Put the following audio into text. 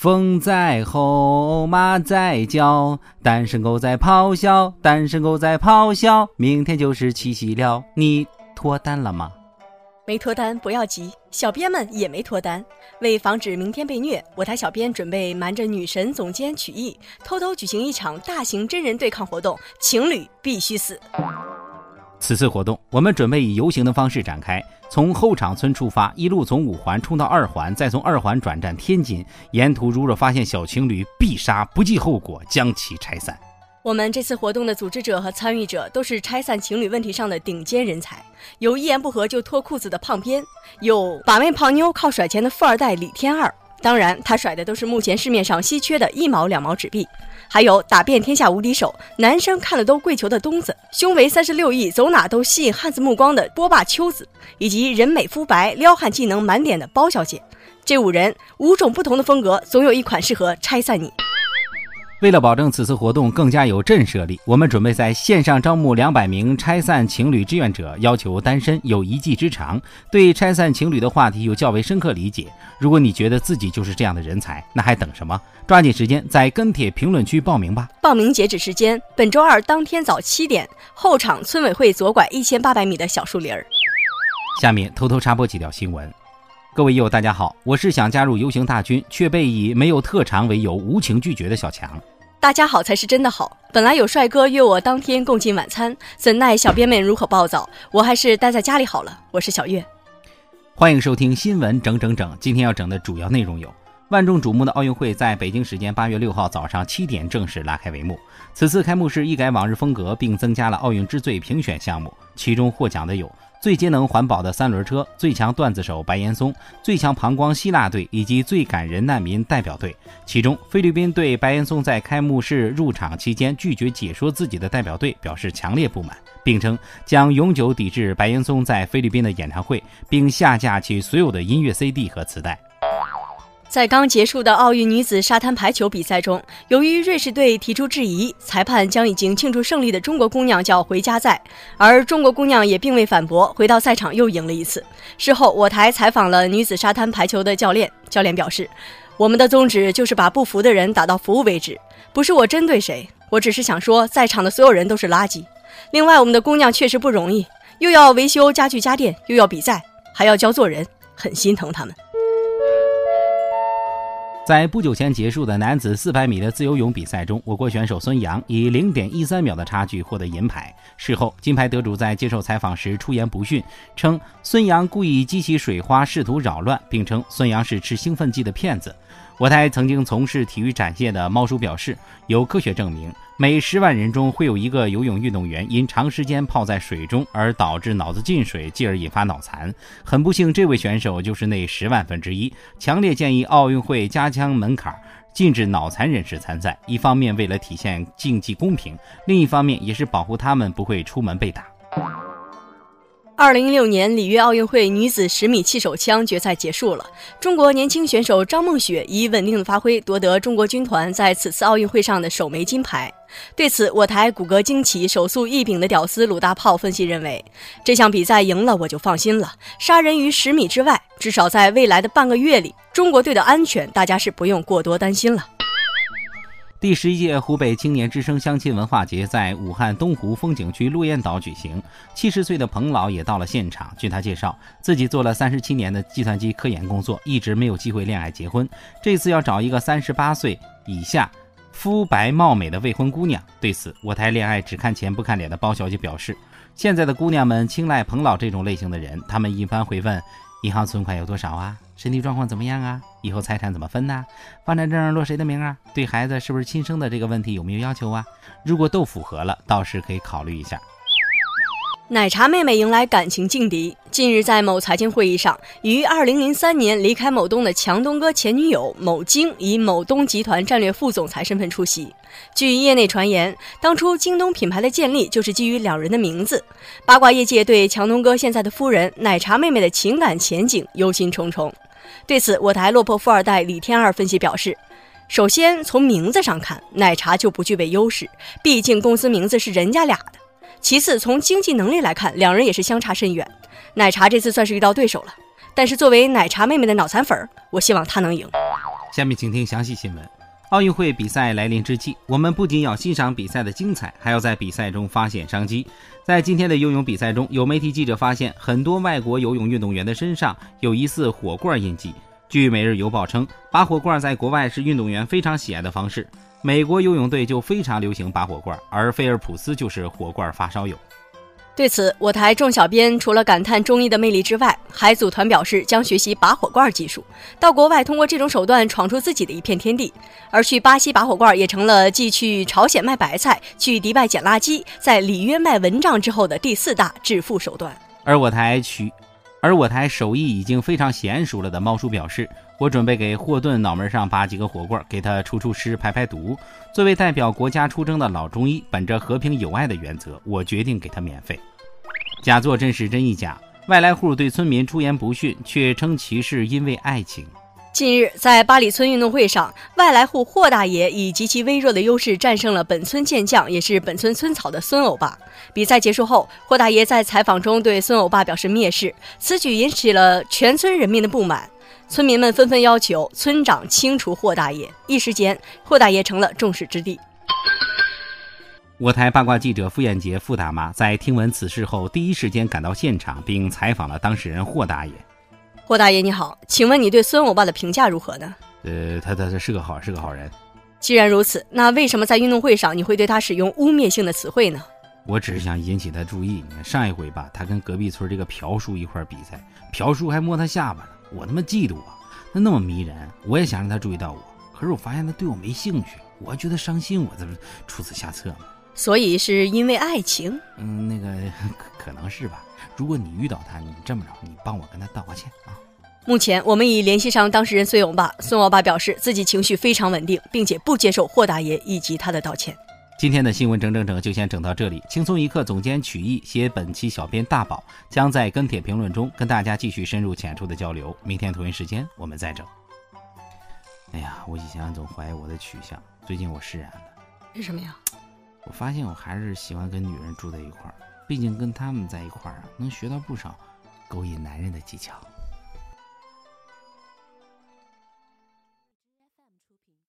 风在吼，马在叫，单身狗在咆哮，单身狗在咆哮。明天就是七夕了，你脱单了吗？没脱单不要急，小编们也没脱单。为防止明天被虐，我台小编准备瞒着女神总监曲艺，偷偷举行一场大型真人对抗活动，情侣必须死。此次活动，我们准备以游行的方式展开，从后场村出发，一路从五环冲到二环，再从二环转战天津。沿途如若发现小情侣，必杀，不计后果，将其拆散。我们这次活动的组织者和参与者都是拆散情侣问题上的顶尖人才，有一言不合就脱裤子的胖编，有把妹泡妞靠甩钱的富二代李天二。当然，他甩的都是目前市面上稀缺的一毛两毛纸币，还有打遍天下无敌手，男生看了都跪求的东子，胸围三十六亿，走哪都吸引汉子目光的波霸秋子，以及人美肤白、撩汉技能满点的包小姐。这五人五种不同的风格，总有一款适合拆散你。为了保证此次活动更加有震慑力，我们准备在线上招募两百名拆散情侣志愿者，要求单身有一技之长，对拆散情侣的话题有较为深刻理解。如果你觉得自己就是这样的人才，那还等什么？抓紧时间在跟帖评论区报名吧！报名截止时间本周二当天早七点，后场村委会左拐一千八百米的小树林儿。下面偷偷插播几条新闻。各位友，大家好，我是想加入游行大军却被以没有特长为由无情拒绝的小强。大家好才是真的好。本来有帅哥约我当天共进晚餐，怎奈小编们如何暴躁，我还是待在家里好了。我是小月，欢迎收听新闻整整整。今天要整的主要内容有：万众瞩目的奥运会在北京时间八月六号早上七点正式拉开帷幕。此次开幕式一改往日风格，并增加了奥运之最评选项目，其中获奖的有。最节能环保的三轮车、最强段子手白岩松、最强膀胱希腊队以及最感人难民代表队。其中，菲律宾对白岩松在开幕式入场期间拒绝解说自己的代表队表示强烈不满，并称将永久抵制白岩松在菲律宾的演唱会，并下架其所有的音乐 CD 和磁带。在刚结束的奥运女子沙滩排球比赛中，由于瑞士队提出质疑，裁判将已经庆祝胜利的中国姑娘叫回家赛，而中国姑娘也并未反驳，回到赛场又赢了一次。事后，我台采访了女子沙滩排球的教练，教练表示：“我们的宗旨就是把不服的人打到服务为止，不是我针对谁，我只是想说，在场的所有人都是垃圾。另外，我们的姑娘确实不容易，又要维修家具家电，又要比赛，还要教做人，很心疼他们。”在不久前结束的男子400米的自由泳比赛中，我国选手孙杨以0.13秒的差距获得银牌。事后，金牌得主在接受采访时出言不逊，称孙杨故意激起水花，试图扰乱，并称孙杨是吃兴奋剂的骗子。我台曾经从事体育展现的猫叔表示，有科学证明，每十万人中会有一个游泳运动员因长时间泡在水中而导致脑子进水，继而引发脑残。很不幸，这位选手就是那十万分之一。强烈建议奥运会加强门槛，禁止脑残人士参赛。一方面为了体现竞技公平，另一方面也是保护他们不会出门被打。二零一六年里约奥运会女子十米气手枪决赛结束了，中国年轻选手张梦雪以稳定的发挥夺得中国军团在此次奥运会上的首枚金牌。对此，我台骨骼惊奇、手速异禀的屌丝鲁大炮分析认为，这项比赛赢了我就放心了，杀人于十米之外，至少在未来的半个月里，中国队的安全大家是不用过多担心了。第十一届湖北青年之声相亲文化节在武汉东湖风景区鹿燕岛举行。七十岁的彭老也到了现场。据他介绍，自己做了三十七年的计算机科研工作，一直没有机会恋爱结婚。这次要找一个三十八岁以下、肤白貌美的未婚姑娘。对此，我台恋爱只看钱不看脸的包小姐表示：“现在的姑娘们青睐彭老这种类型的人，他们一般会问。”银行存款有多少啊？身体状况怎么样啊？以后财产怎么分呢？房产证落谁的名啊？对孩子是不是亲生的这个问题有没有要求啊？如果都符合了，倒是可以考虑一下。奶茶妹妹迎来感情劲敌。近日，在某财经会议上，于2003年离开某东的强东哥前女友某京以某东集团战略副总裁身份出席。据业内传言，当初京东品牌的建立就是基于两人的名字。八卦业界对强东哥现在的夫人奶茶妹妹的情感前景忧心忡忡。对此，我台落魄富二代李天二分析表示：首先从名字上看，奶茶就不具备优势，毕竟公司名字是人家俩的。其次，从经济能力来看，两人也是相差甚远。奶茶这次算是遇到对手了，但是作为奶茶妹妹的脑残粉儿，我希望她能赢。下面请听详细新闻。奥运会比赛来临之际，我们不仅要欣赏比赛的精彩，还要在比赛中发现商机。在今天的游泳比赛中，有媒体记者发现，很多外国游泳运动员的身上有疑似火罐印记。据《每日邮报》称，拔火罐在国外是运动员非常喜爱的方式。美国游泳队就非常流行拔火罐，而菲尔普斯就是火罐发烧友。对此，我台众小编除了感叹中医的魅力之外，还组团表示将学习拔火罐技术，到国外通过这种手段闯出自己的一片天地。而去巴西拔火罐也成了继去朝鲜卖白菜、去迪拜捡垃圾、在里约卖蚊帐之后的第四大致富手段。而我台取，而我台手艺已经非常娴熟了的猫叔表示，我准备给霍顿脑门上拔几个火罐，给他除除湿、排排毒。作为代表国家出征的老中医，本着和平友爱的原则，我决定给他免费。假作真时真亦假，外来户对村民出言不逊，却称其是因为爱情。近日，在八里村运动会上，外来户霍大爷以极其微弱的优势战胜了本村健将，也是本村村草的孙欧巴。比赛结束后，霍大爷在采访中对孙欧巴表示蔑视，此举引起了全村人民的不满。村民们纷纷要求村长清除霍大爷，一时间，霍大爷成了众矢之的。我台八卦记者傅艳杰傅大妈在听闻此事后，第一时间赶到现场，并采访了当事人霍大爷。霍大爷你好，请问你对孙欧巴的评价如何呢？呃，他他他是个好是个好人。既然如此，那为什么在运动会上你会对他使用污蔑性的词汇呢？我只是想引起他注意。你看上一回吧，他跟隔壁村这个朴叔一块比赛，朴叔还摸他下巴呢，我他妈嫉妒啊！他那么迷人，我也想让他注意到我，可是我发现他对我没兴趣，我还觉得伤心，我这不出此下策吗？所以是因为爱情？嗯，那个可能是吧。如果你遇到他，你这么着，你帮我跟他道个歉啊。目前我们已联系上当事人孙勇爸，孙老爸表示自己情绪非常稳定，并且不接受霍大爷以及他的道歉。今天的新闻整整整就先整到这里。轻松一刻总监曲艺携本期小编大宝将在跟帖评论中跟大家继续深入浅出的交流。明天同一时间我们再整。哎呀，我以前总怀疑我的取向，最近我释然了。为什么呀？我发现我还是喜欢跟女人住在一块儿，毕竟跟她们在一块儿啊，能学到不少勾引男人的技巧。